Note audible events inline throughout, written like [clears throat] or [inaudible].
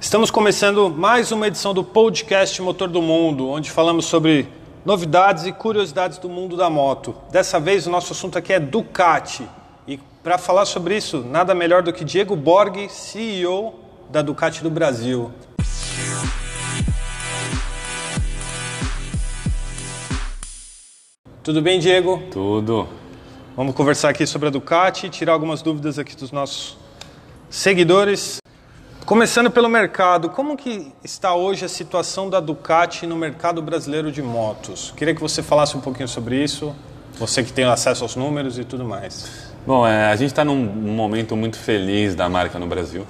Estamos começando mais uma edição do podcast Motor do Mundo, onde falamos sobre novidades e curiosidades do mundo da moto. Dessa vez o nosso assunto aqui é Ducati. E para falar sobre isso, nada melhor do que Diego Borg, CEO da Ducati do Brasil. Tudo bem, Diego? Tudo. Vamos conversar aqui sobre a Ducati, tirar algumas dúvidas aqui dos nossos seguidores. Começando pelo mercado, como que está hoje a situação da Ducati no mercado brasileiro de motos? Queria que você falasse um pouquinho sobre isso, você que tem acesso aos números e tudo mais. Bom, é, a gente está num momento muito feliz da marca no Brasil,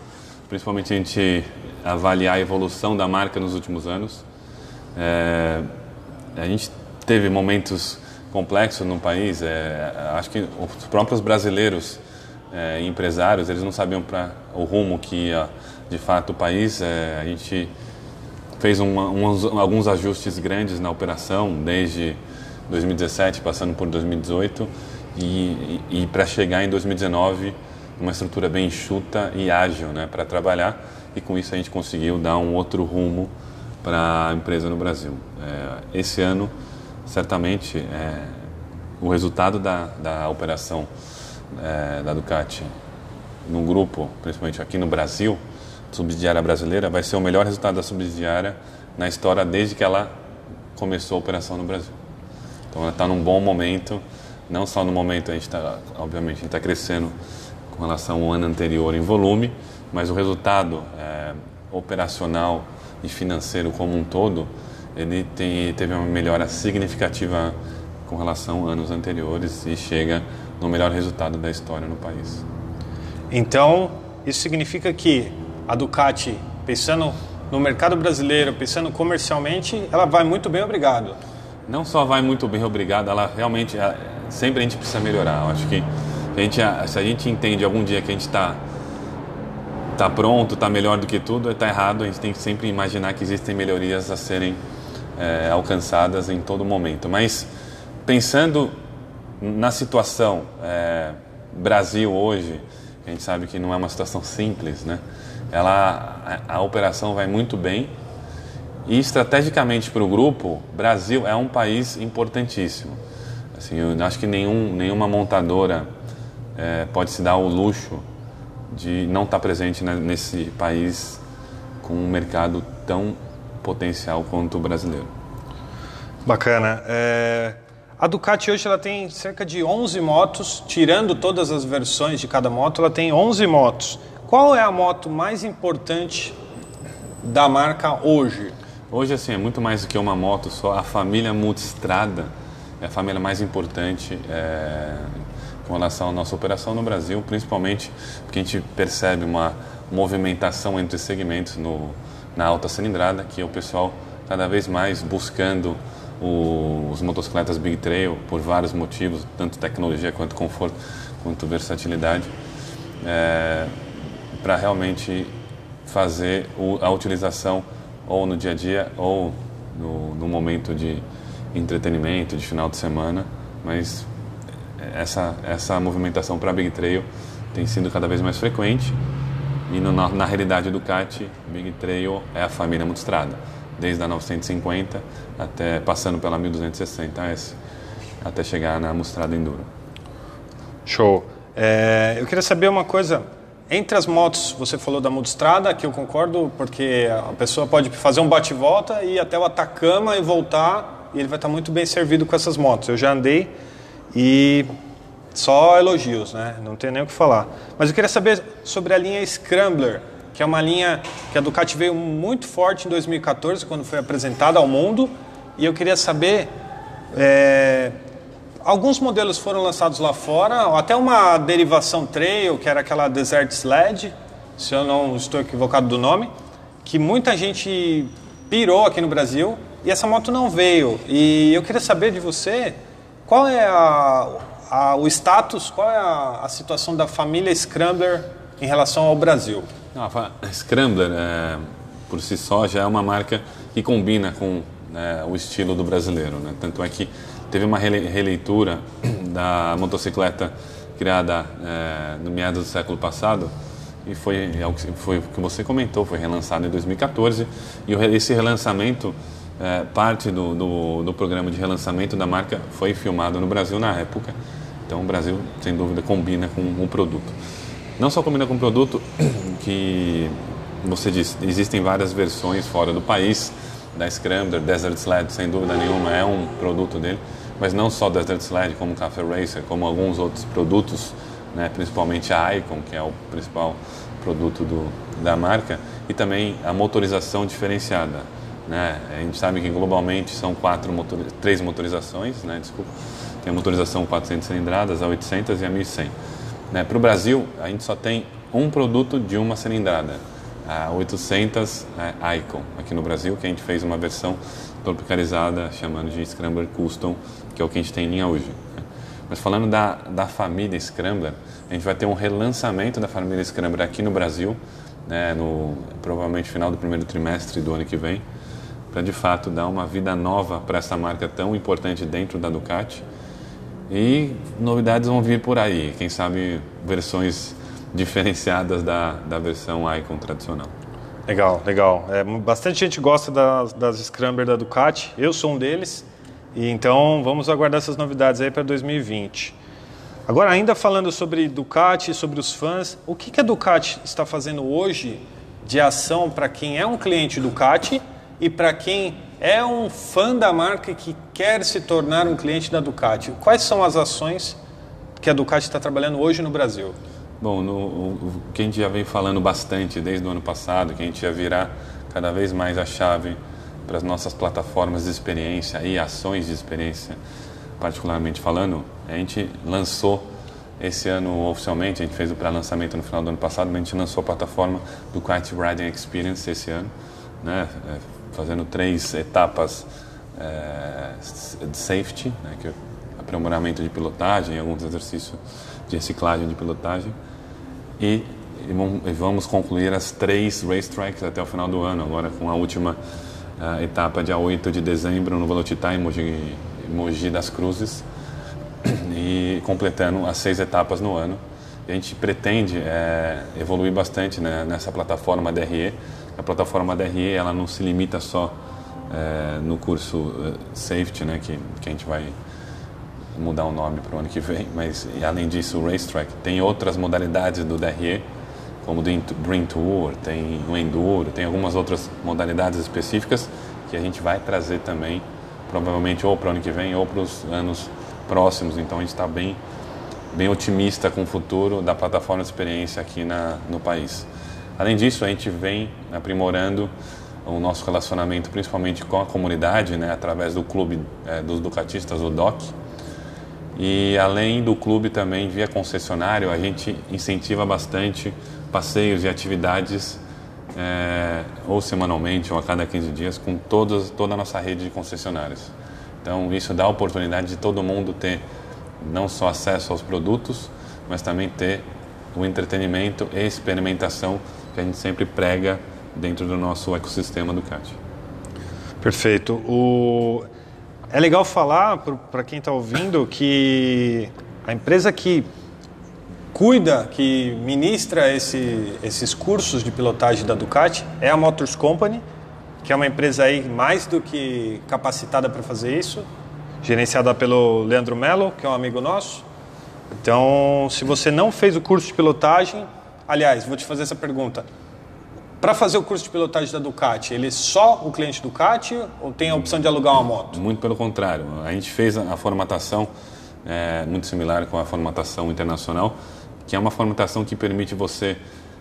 principalmente a gente avaliar a evolução da marca nos últimos anos. É, a gente teve momentos complexos no país, é, acho que os próprios brasileiros é, empresários, eles não sabiam para o rumo que ia de fato o país. É, a gente fez uns, alguns ajustes grandes na operação desde 2017, passando por 2018 e, e, e para chegar em 2019 uma estrutura bem enxuta e ágil né, para trabalhar e com isso a gente conseguiu dar um outro rumo para a empresa no Brasil. É, esse ano, certamente, é, o resultado da, da operação é, da Ducati no grupo, principalmente aqui no Brasil, subsidiária brasileira, vai ser o melhor resultado da subsidiária na história desde que ela começou a operação no Brasil. Então ela está num bom momento, não só no momento a gente está, obviamente, a gente está crescendo com relação ao ano anterior em volume, mas o resultado é, operacional e financeiro como um todo, ele tem, teve uma melhora significativa com relação a anos anteriores e chega no melhor resultado da história no país. Então, isso significa que a Ducati, pensando no mercado brasileiro, pensando comercialmente, ela vai muito bem, obrigado. Não só vai muito bem, obrigado, ela realmente, sempre a gente precisa melhorar. Eu acho que a gente, se a gente entende algum dia que a gente está tá pronto, está melhor do que tudo, está errado. A gente tem que sempre imaginar que existem melhorias a serem é, alcançadas em todo momento. Mas pensando na situação é, Brasil hoje, a gente sabe que não é uma situação simples, né? Ela, a, a operação vai muito bem e estrategicamente para o grupo, Brasil é um país importantíssimo. Assim, eu acho que nenhum, nenhuma montadora é, pode se dar o luxo de não estar presente nesse país com um mercado tão potencial quanto o brasileiro. Bacana. É, a Ducati hoje ela tem cerca de 11 motos, tirando todas as versões de cada moto, ela tem 11 motos. Qual é a moto mais importante da marca hoje? Hoje, assim, é muito mais do que uma moto só. A família Multistrada é a família mais importante é, com relação à nossa operação no Brasil, principalmente porque a gente percebe uma movimentação entre segmentos no, na alta cilindrada, que é o pessoal cada vez mais buscando os motocicletas Big Trail por vários motivos, tanto tecnologia quanto conforto, quanto versatilidade, é, para realmente fazer a utilização ou no dia a dia ou no, no, momento de entretenimento, de final de semana, mas essa, essa movimentação para Big Trail tem sido cada vez mais frequente e no, na, na realidade do CAT, Big Trail é a família multistrada desde a 950 até passando pela 1260S até chegar na Mustrada Enduro. Show. É, eu queria saber uma coisa. Entre as motos, você falou da Multistrada, que eu concordo, porque a pessoa pode fazer um bate-volta e ir até o Atacama e voltar, e ele vai estar muito bem servido com essas motos. Eu já andei e só elogios, né? Não tem nem o que falar. Mas eu queria saber sobre a linha Scrambler que é uma linha que a Ducati veio muito forte em 2014, quando foi apresentada ao mundo. E eu queria saber, é, alguns modelos foram lançados lá fora, até uma derivação trail, que era aquela Desert Sled, se eu não estou equivocado do nome, que muita gente pirou aqui no Brasil e essa moto não veio. E eu queria saber de você qual é a, a, o status, qual é a, a situação da família Scrambler em relação ao Brasil. Não, a Scrambler, é, por si só, já é uma marca que combina com né, o estilo do brasileiro. Né? Tanto é que teve uma releitura [clears throat] da motocicleta criada é, no meados do século passado, e foi, é foi o que você comentou, foi relançado em 2014 e esse relançamento, é, parte do, do, do, programa de relançamento da marca foi filmado no Brasil na época, então o Brasil, sem dúvida, combina com o produto. Não só combina com o produto, [clears throat] que você disse, existem várias versões fora do país, da Scrambler, Desert Sled, sem dúvida nenhuma, é um produto dele, mas não só Desert Sled, como Café Racer, como alguns outros produtos, né, principalmente a Icon, que é o principal produto do, da marca, e também a motorização diferenciada. Né? A gente sabe que globalmente são quatro motor, três motorizações, né? desculpa, tem a motorização 400 cilindradas, a 800 e a 1100. Né? Para o Brasil, a gente só tem um produto de uma cilindrada, a 800 é, Icon, aqui no Brasil, que a gente fez uma versão tropicalizada, chamando de Scrambler Custom, que é o que a gente tem em linha hoje. Né? Mas falando da, da família Scrambler, a gente vai ter um relançamento da família Scrambler aqui no Brasil, né, no provavelmente final do primeiro trimestre do ano que vem, para de fato dar uma vida nova para essa marca tão importante dentro da Ducati. E novidades vão vir por aí, quem sabe versões diferenciadas da, da versão Icon tradicional. Legal, legal. É, bastante gente gosta das, das Scrambler da Ducati, eu sou um deles, e então vamos aguardar essas novidades aí para 2020. Agora, ainda falando sobre Ducati, sobre os fãs, o que, que a Ducati está fazendo hoje de ação para quem é um cliente Ducati e para quem é um fã da marca que quer se tornar um cliente da Ducati? Quais são as ações que a Ducati está trabalhando hoje no Brasil? Bom, no, o, que a gente já vem falando bastante desde o ano passado, que a gente ia virar cada vez mais a chave para as nossas plataformas de experiência e ações de experiência, particularmente falando, a gente lançou esse ano oficialmente, a gente fez o pré-lançamento no final do ano passado, mas a gente lançou a plataforma do Quiet Riding Experience esse ano, né, é, fazendo três etapas é, de safety, né, que é aprimoramento de pilotagem, alguns exercícios de reciclagem de pilotagem e, e vamos concluir as três racetracks até o final do ano, agora com a última uh, etapa dia 8 de dezembro no Velocitar em Mogi, Mogi das Cruzes [clears throat] e completando as seis etapas no ano. A gente pretende é, evoluir bastante né, nessa plataforma DRE. A plataforma DRE ela não se limita só é, no curso uh, Safety, né, que, que a gente vai mudar o nome para o ano que vem, mas além disso o Racetrack tem outras modalidades do DRE, como o Dream Tour, tem o Enduro, tem algumas outras modalidades específicas que a gente vai trazer também, provavelmente ou para o ano que vem ou para os anos próximos. Então a gente está bem, bem otimista com o futuro da plataforma de experiência aqui na, no país. Além disso, a gente vem aprimorando o nosso relacionamento, principalmente com a comunidade, né, através do clube é, dos Ducatistas, o DOC, e além do clube também, via concessionário, a gente incentiva bastante passeios e atividades, é, ou semanalmente, ou a cada 15 dias, com toda a nossa rede de concessionários. Então, isso dá a oportunidade de todo mundo ter não só acesso aos produtos, mas também ter o entretenimento e experimentação que a gente sempre prega dentro do nosso ecossistema do CAT. Perfeito. O... É legal falar para quem está ouvindo que a empresa que cuida, que ministra esse, esses cursos de pilotagem da Ducati é a Motors Company, que é uma empresa aí mais do que capacitada para fazer isso, gerenciada pelo Leandro Mello, que é um amigo nosso. Então, se você não fez o curso de pilotagem, aliás, vou te fazer essa pergunta. Para fazer o curso de pilotagem da Ducati, ele é só o cliente Ducati ou tem a opção de alugar uma moto? Muito pelo contrário. A gente fez a formatação é, muito similar com a formatação internacional, que é uma formatação que permite você,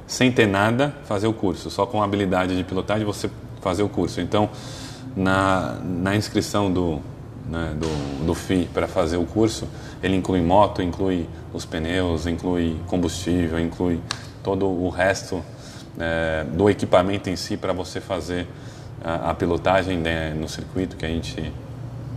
sem ter nada, fazer o curso. Só com a habilidade de pilotagem você fazer o curso. Então, na, na inscrição do, né, do, do FII para fazer o curso, ele inclui moto, inclui os pneus, inclui combustível, inclui todo o resto é, do equipamento em si para você fazer a, a pilotagem né, no circuito que a gente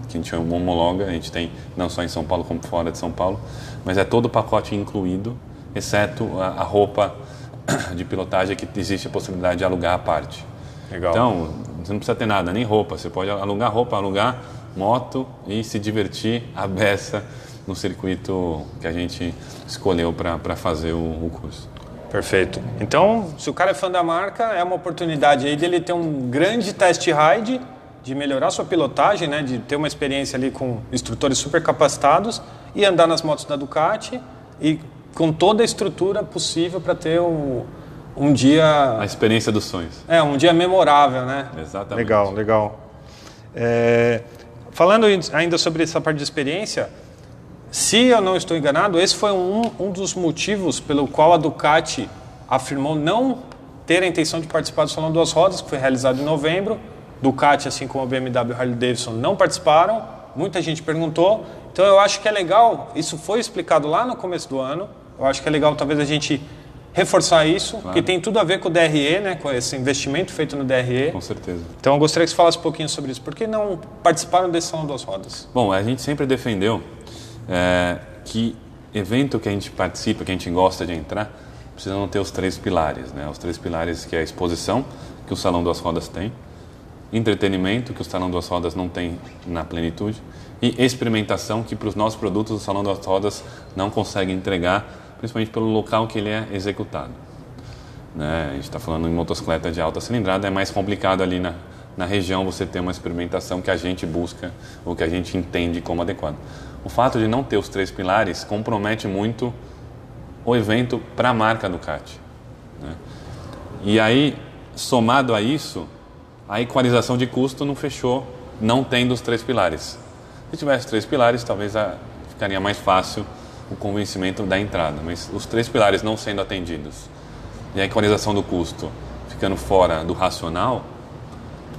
que a gente homologa, a gente tem não só em São Paulo como fora de São Paulo, mas é todo o pacote incluído, exceto a, a roupa [coughs] de pilotagem que existe a possibilidade de alugar à parte. Legal. Então, você não precisa ter nada, nem roupa, você pode alugar roupa, alugar moto e se divertir à beça no circuito que a gente escolheu para fazer o, o curso. Perfeito. Então, se o cara é fã da marca, é uma oportunidade aí dele ter um grande test ride, de melhorar sua pilotagem, né, de ter uma experiência ali com instrutores super capacitados e andar nas motos da Ducati e com toda a estrutura possível para ter um, um dia... A experiência dos sonhos. É, um dia memorável, né? Exatamente. Legal, legal. É, falando ainda sobre essa parte de experiência, se eu não estou enganado, esse foi um, um dos motivos pelo qual a Ducati afirmou não ter a intenção de participar do Salão Duas Rodas, que foi realizado em novembro. Ducati, assim como a BMW e Harley Davidson, não participaram. Muita gente perguntou. Então eu acho que é legal, isso foi explicado lá no começo do ano. Eu acho que é legal talvez a gente reforçar isso, claro. que tem tudo a ver com o DRE, né, com esse investimento feito no DRE. Com certeza. Então eu gostaria que você falasse um pouquinho sobre isso. Por que não participaram desse Salão Duas Rodas? Bom, a gente sempre defendeu é, que evento que a gente participa, que a gente gosta de entrar, precisa não ter os três pilares, né? Os três pilares que é a exposição, que o Salão das Rodas tem, entretenimento, que o Salão das Rodas não tem na plenitude, e experimentação, que para os nossos produtos o Salão das Rodas não consegue entregar, principalmente pelo local que ele é executado. Né? A gente está falando em motocicleta de alta cilindrada, é mais complicado ali na, na região você ter uma experimentação que a gente busca ou que a gente entende como adequado o fato de não ter os três pilares compromete muito o evento para a marca Ducati. Né? E aí, somado a isso, a equalização de custo não fechou, não tendo os três pilares. Se tivesse três pilares, talvez a, ficaria mais fácil o convencimento da entrada, mas os três pilares não sendo atendidos e a equalização do custo ficando fora do racional,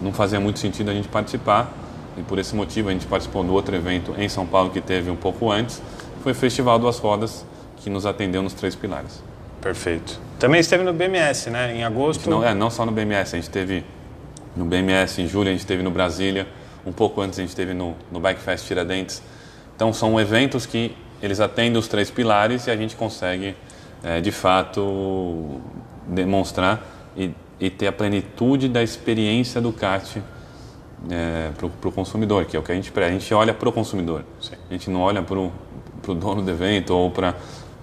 não fazia muito sentido a gente participar e por esse motivo a gente participou do outro evento em São Paulo que teve um pouco antes, foi o Festival Duas Rodas, que nos atendeu nos três pilares. Perfeito. Também esteve no BMS, né? Em agosto. Não, é, não só no BMS, a gente teve no BMS em julho, a gente esteve no Brasília, um pouco antes a gente esteve no, no Bike Fest Tiradentes. Então são eventos que eles atendem os três pilares e a gente consegue, é, de fato, demonstrar e, e ter a plenitude da experiência do kart é, para o consumidor, que é o que a gente A gente olha para o consumidor. Sim. A gente não olha para o dono do evento ou para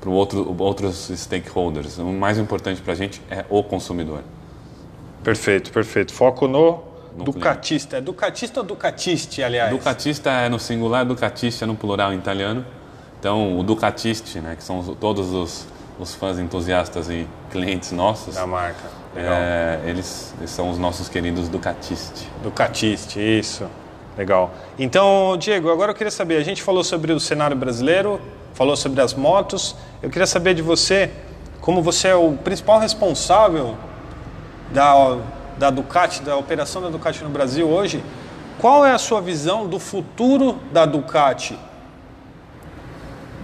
outro, outros stakeholders. O mais importante para a gente é o consumidor. Perfeito, perfeito. Foco no, no Ducatista. É Ducatista ou Ducatiste, aliás? Ducatista é no singular, Ducatista é no plural em italiano. Então, o Ducatiste, né, que são todos os, os fãs entusiastas e clientes nossos. Da marca é, eles, eles, são os nossos queridos Ducatiste. Ducatiste, isso. Legal. Então, Diego, agora eu queria saber, a gente falou sobre o cenário brasileiro, falou sobre as motos. Eu queria saber de você, como você é o principal responsável da, da Ducati, da operação da Ducati no Brasil hoje, qual é a sua visão do futuro da Ducati?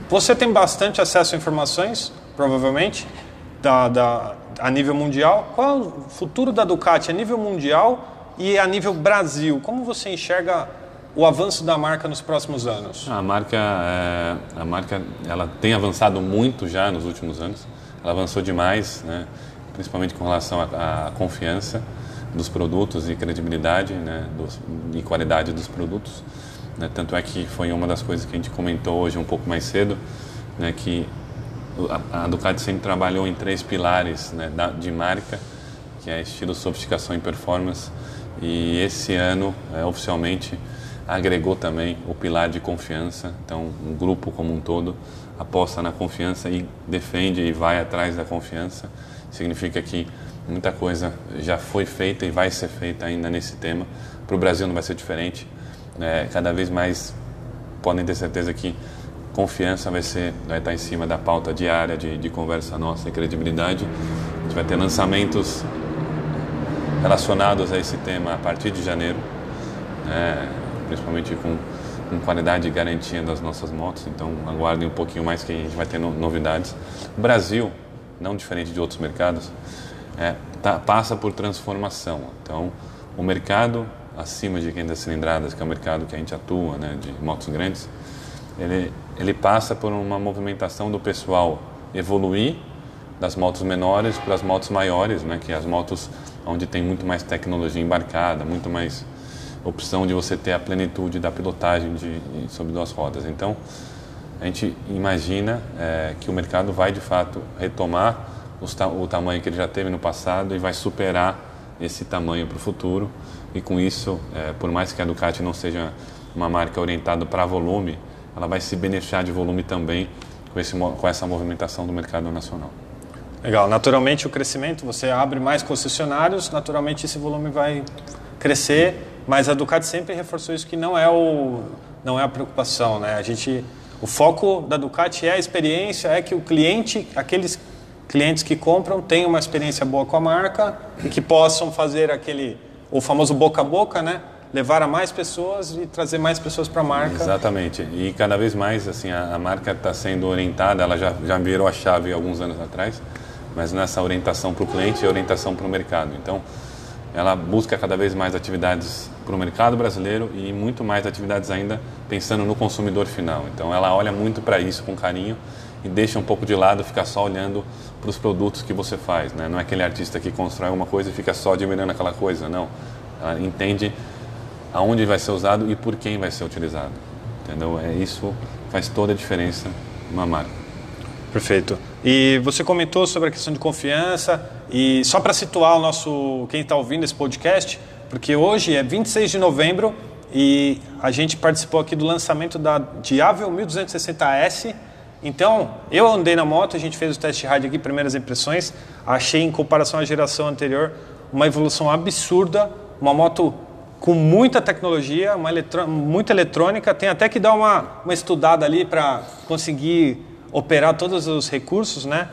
Você tem bastante acesso a informações, provavelmente, da, da a nível mundial. Qual é o futuro da Ducati a nível mundial e a nível Brasil? Como você enxerga o avanço da marca nos próximos anos? A marca, é, a marca ela tem avançado muito já nos últimos anos. Ela avançou demais, né? principalmente com relação à, à confiança dos produtos e credibilidade né? Dos, e qualidade dos produtos. Né? Tanto é que foi uma das coisas que a gente comentou hoje um pouco mais cedo, né? que a, Ducati sempre trabalhou em três pilares né, de marca, que é estilo, sofisticação e performance. E esse ano, é, oficialmente, agregou também o pilar de confiança. Então, um grupo como um todo aposta na confiança e defende e vai atrás da confiança. Significa que muita coisa já foi feita e vai ser feita ainda nesse tema. Para o Brasil não vai ser diferente. É, cada vez mais podem ter certeza que confiança vai ser vai estar em cima da pauta diária de, de conversa nossa e credibilidade. A gente vai ter lançamentos relacionados a esse tema a partir de janeiro, né? principalmente com, com, qualidade e garantia das nossas motos. Então aguardem um pouquinho mais que a gente vai ter no, novidades. O Brasil, não diferente de outros mercados, é, tá, passa por transformação. Então o mercado acima de 500 cilindradas, que é o mercado que a gente atua, né, de motos grandes, ele, ele passa por uma movimentação do pessoal evoluir das motos menores para as motos maiores, né, que é as motos onde tem muito mais tecnologia embarcada, muito mais opção de você ter a plenitude da pilotagem de, de sobre duas rodas. Então, a gente imagina é, que o mercado vai de fato retomar o tamanho que ele já teve no passado e vai superar esse tamanho para o futuro. E com isso, é, por mais que a Ducati não seja uma marca orientada para volume, ela vai se beneficiar de volume também com, esse, com essa movimentação do mercado nacional. Legal. Naturalmente, o crescimento, você abre mais concessionários, naturalmente esse volume vai crescer, mas a Ducati sempre reforçou isso que não é o não é a preocupação, né? A gente o foco da Ducati é a experiência, é que o cliente, aqueles clientes que compram tenham uma experiência boa com a marca e que possam fazer aquele o famoso boca a boca, né? Levar a mais pessoas e trazer mais pessoas para a marca. Exatamente. E cada vez mais assim a, a marca está sendo orientada, ela já já virou a chave alguns anos atrás, mas nessa orientação para o cliente e orientação para o mercado. Então ela busca cada vez mais atividades para o mercado brasileiro e muito mais atividades ainda pensando no consumidor final. Então ela olha muito para isso com carinho e deixa um pouco de lado ficar só olhando para os produtos que você faz. Né? Não é aquele artista que constrói uma coisa e fica só admirando aquela coisa, não. Ela entende aonde vai ser usado e por quem vai ser utilizado. Entendeu? É isso faz toda a diferença numa marca. Perfeito. E você comentou sobre a questão de confiança e só para situar o nosso quem está ouvindo esse podcast, porque hoje é 26 de novembro e a gente participou aqui do lançamento da Diavel 1260S. Então, eu andei na moto, a gente fez o test ride aqui, primeiras impressões, achei em comparação à geração anterior uma evolução absurda, uma moto com muita tecnologia, uma muita eletrônica, tem até que dar uma, uma estudada ali para conseguir operar todos os recursos, né?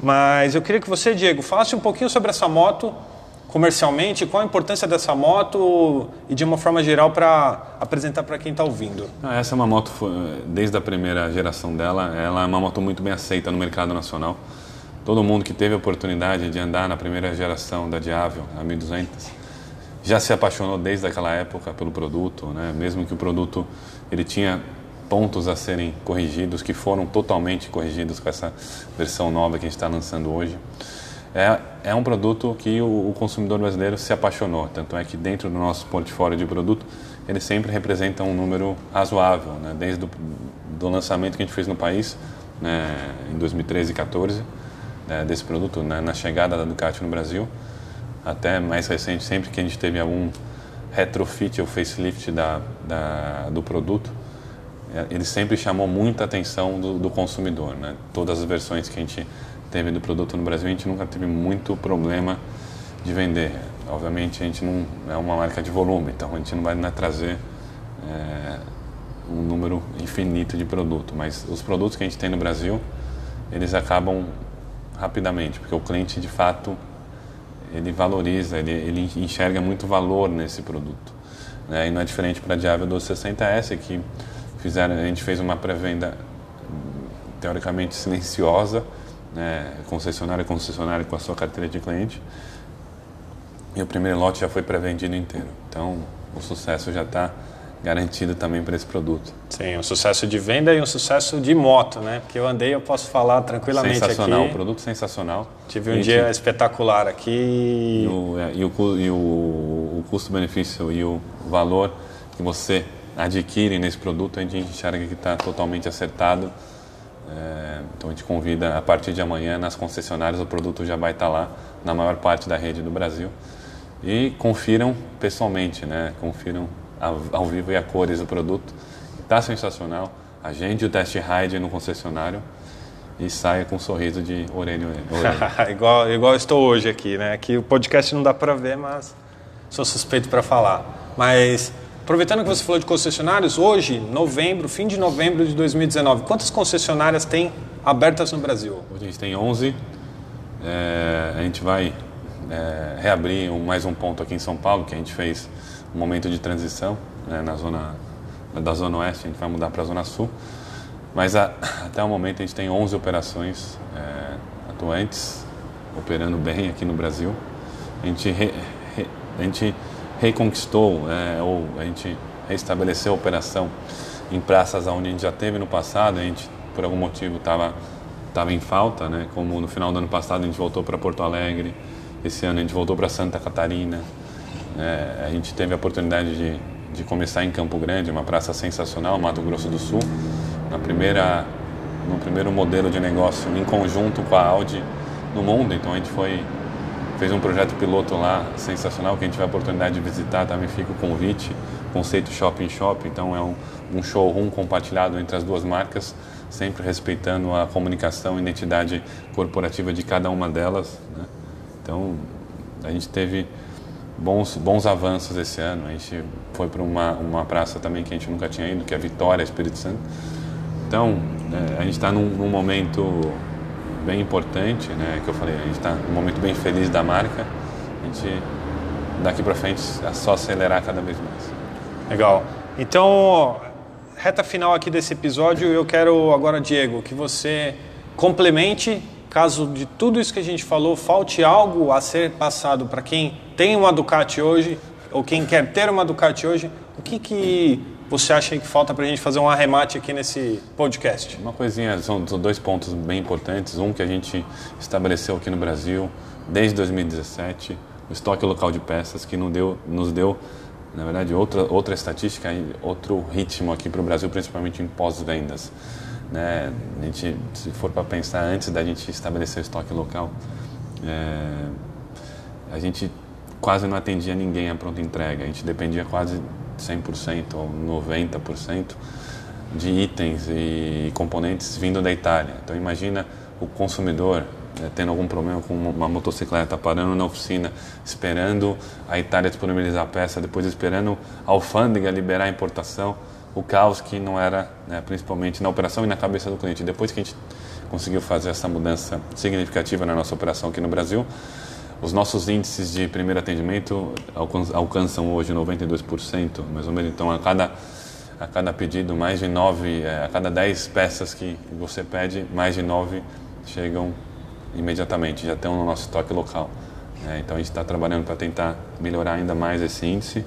Mas eu queria que você, Diego, falasse um pouquinho sobre essa moto comercialmente, qual a importância dessa moto e de uma forma geral para apresentar para quem está ouvindo. Ah, essa é uma moto, desde a primeira geração dela, ela é uma moto muito bem aceita no mercado nacional. Todo mundo que teve a oportunidade de andar na primeira geração da Diavel, a 1200, já se apaixonou desde aquela época pelo produto, né? mesmo que o produto ele tinha pontos a serem corrigidos, que foram totalmente corrigidos com essa versão nova que a gente está lançando hoje. É, é um produto que o, o, consumidor brasileiro se apaixonou, tanto é que dentro do nosso portfólio de produto ele sempre representa um número razoável, né? desde o do lançamento que a gente fez no país né? em 2013 e 2014 né? desse produto, né? na chegada da Ducati no Brasil, até mais recente, sempre que a gente teve algum retrofit ou facelift da, da do produto, é, ele sempre chamou muita atenção do, do, consumidor. Né? Todas as versões que a gente teve do produto no Brasil, a gente nunca teve muito problema de vender. Obviamente, a gente não é uma marca de volume, então a gente não vai né, trazer é, um número infinito de produto, mas os produtos que a gente tem no Brasil, eles acabam rapidamente, porque o cliente, de fato, ele valoriza, ele, ele enxerga muito valor nesse produto. Né? E não é diferente para a Diablo 1260S, que fizeram, a gente fez uma pré-venda teoricamente silenciosa, né, concessionário a concessionário com a sua carteira de cliente. E o primeiro lote já foi pré-vendido inteiro. Então, o sucesso já está garantido também para esse produto. Sim, um sucesso de venda e um sucesso de moto, né? Porque eu andei, eu posso falar tranquilamente sensacional, aqui. produto sensacional. Tive um gente... dia espetacular aqui. E o, é, e o, e o, o custo-benefício e o valor que você adquirem nesse produto, a gente enxerga que está totalmente acertado. É, então a gente convida a partir de amanhã nas concessionárias, o produto já vai estar tá lá na maior parte da rede do Brasil. E confiram pessoalmente, né? confiram ao, vivo e a cores o produto. Está sensacional. Agende o test ride no concessionário e saia com um sorriso de orelha [laughs] igual, igual estou hoje aqui, né? Aqui o podcast não dá para ver, mas sou suspeito para falar. Mas Aproveitando que você falou de concessionários, hoje, novembro, fim de novembro de 2019, quantas concessionárias tem abertas no Brasil? Hoje a gente tem 11. É, a gente vai é, reabrir um, mais um ponto aqui em São Paulo, que a gente fez um momento de transição né, na zona da zona oeste, a gente vai mudar para a zona sul. Mas a, [coughs] até o momento a gente tem 11 operações é, atuantes, operando bem aqui no Brasil. A gente, re, re, a gente reconquistou, é, ou a gente restabeleceu a operação em praças onde a gente já teve no passado, a gente por algum motivo estava tava em falta, né? como no final do ano passado a gente voltou para Porto Alegre, esse ano a gente voltou para Santa Catarina, é, a gente teve a oportunidade de, de começar em Campo Grande, uma praça sensacional, Mato Grosso do Sul, na primeira, no primeiro modelo de negócio em conjunto com a Audi no mundo, então a gente foi fez um projeto piloto lá sensacional que a gente tiver a oportunidade de visitar, também fica o convite, conceito shopping shop, então é um, um showroom compartilhado entre as duas marcas, sempre respeitando a comunicação e identidade corporativa de cada uma delas. Né? Então a gente teve bons, bons avanços esse ano. A gente foi para uma, uma praça também que a gente nunca tinha ido, que é Vitória, Espírito Santo. Então, é, a gente está num, num, momento bem importante, né? Que eu falei, a gente está num momento bem feliz da marca. A gente, daqui para frente, é só acelerar cada vez mais. Legal. Então, reta final aqui desse episódio, eu quero agora, Diego, que você complemente caso de tudo isso que a gente falou, falte algo a ser passado para quem tem uma Ducati hoje, ou quem quer ter uma Ducati hoje, o que, que você acha que falta para a gente fazer um arremate aqui nesse podcast? Uma coisinha, são dois pontos bem importantes. Um que a gente estabeleceu aqui no Brasil desde 2017, o estoque local de peças, que nos deu, nos deu na verdade, outra, outra estatística, outro ritmo aqui para o Brasil, principalmente em pós-vendas. Né? A gente, se for para pensar antes da gente estabelecer o estoque local, é, a gente quase não atendia ninguém à pronta entrega. A gente dependia quase 100% ou 90% de itens e componentes vindo da Itália. Então imagina o consumidor né, tendo algum problema com uma motocicleta, parando na oficina, esperando a Itália disponibilizar a peça, depois esperando a alfândega liberar a importação o caos que não era, né, principalmente na operação e na cabeça do cliente. Depois que a gente conseguiu fazer essa mudança significativa na nossa operação aqui no Brasil, os nossos índices de primeiro atendimento alcançam hoje 92%, mais ou menos. Então, a cada, a cada pedido, mais de nove, é, a cada 10 peças que você pede, mais de nove chegam imediatamente, já estão no nosso estoque local. É, então, a gente está trabalhando para tentar melhorar ainda mais esse índice.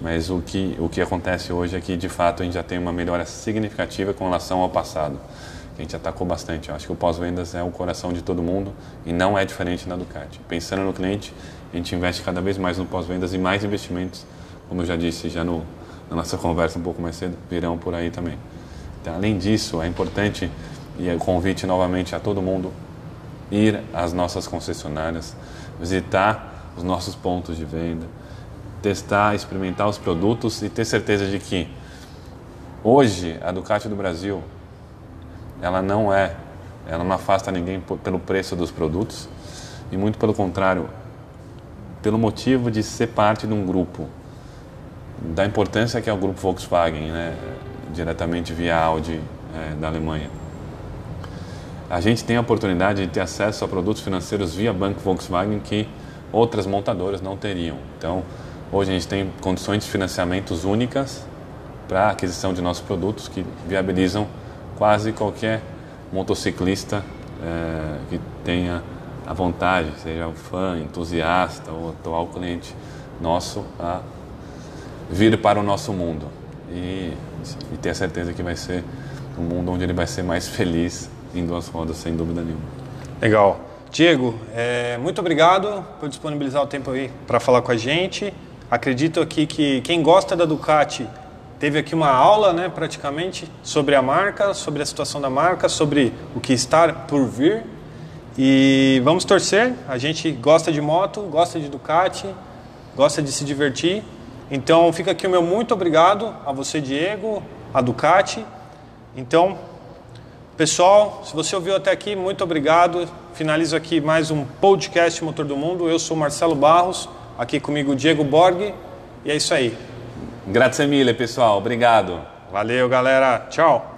Mas o que, o que acontece hoje é que, de fato, a gente já tem uma melhora significativa com relação ao passado. A gente atacou bastante. Eu acho que o pós-vendas é o coração de todo mundo e não é diferente na Ducati. Pensando no cliente, a gente investe cada vez mais no pós-vendas e mais investimentos, como eu já disse já no, na nossa conversa um pouco mais cedo, virão por aí também. Então, além disso, é importante e é convite novamente a todo mundo ir às nossas concessionárias, visitar os nossos pontos de venda, testar, experimentar os produtos e ter certeza de que hoje a Ducati do Brasil ela não é, ela não afasta ninguém pelo preço dos produtos e muito pelo contrário, pelo motivo de ser parte de um grupo, da importância que é o grupo Volkswagen, né, diretamente via Audi é, da Alemanha. A gente tem a oportunidade de ter acesso a produtos financeiros via Banco Volkswagen que outras montadoras não teriam. Então, Hoje a gente tem condições de financiamentos únicas para a aquisição de nossos produtos que viabilizam quase qualquer motociclista é, que tenha a vontade, seja um fã, entusiasta ou atual cliente nosso, a vir para o nosso mundo e, e ter a certeza que vai ser um mundo onde ele vai ser mais feliz em duas rodas, sem dúvida nenhuma. Legal. Diego, é, muito obrigado por disponibilizar o tempo aí para falar com a gente. Acredito aqui que quem gosta da Ducati teve aqui uma aula, né, praticamente, sobre a marca, sobre a situação da marca, sobre o que está por vir. E vamos torcer. A gente gosta de moto, gosta de Ducati, gosta de se divertir. Então fica aqui o meu muito obrigado a você, Diego, a Ducati. Então, pessoal, se você ouviu até aqui, muito obrigado. Finalizo aqui mais um podcast Motor do Mundo. Eu sou Marcelo Barros. Aqui comigo Diego Borg. E é isso aí. Grazie mille, pessoal. Obrigado. Valeu, galera. Tchau.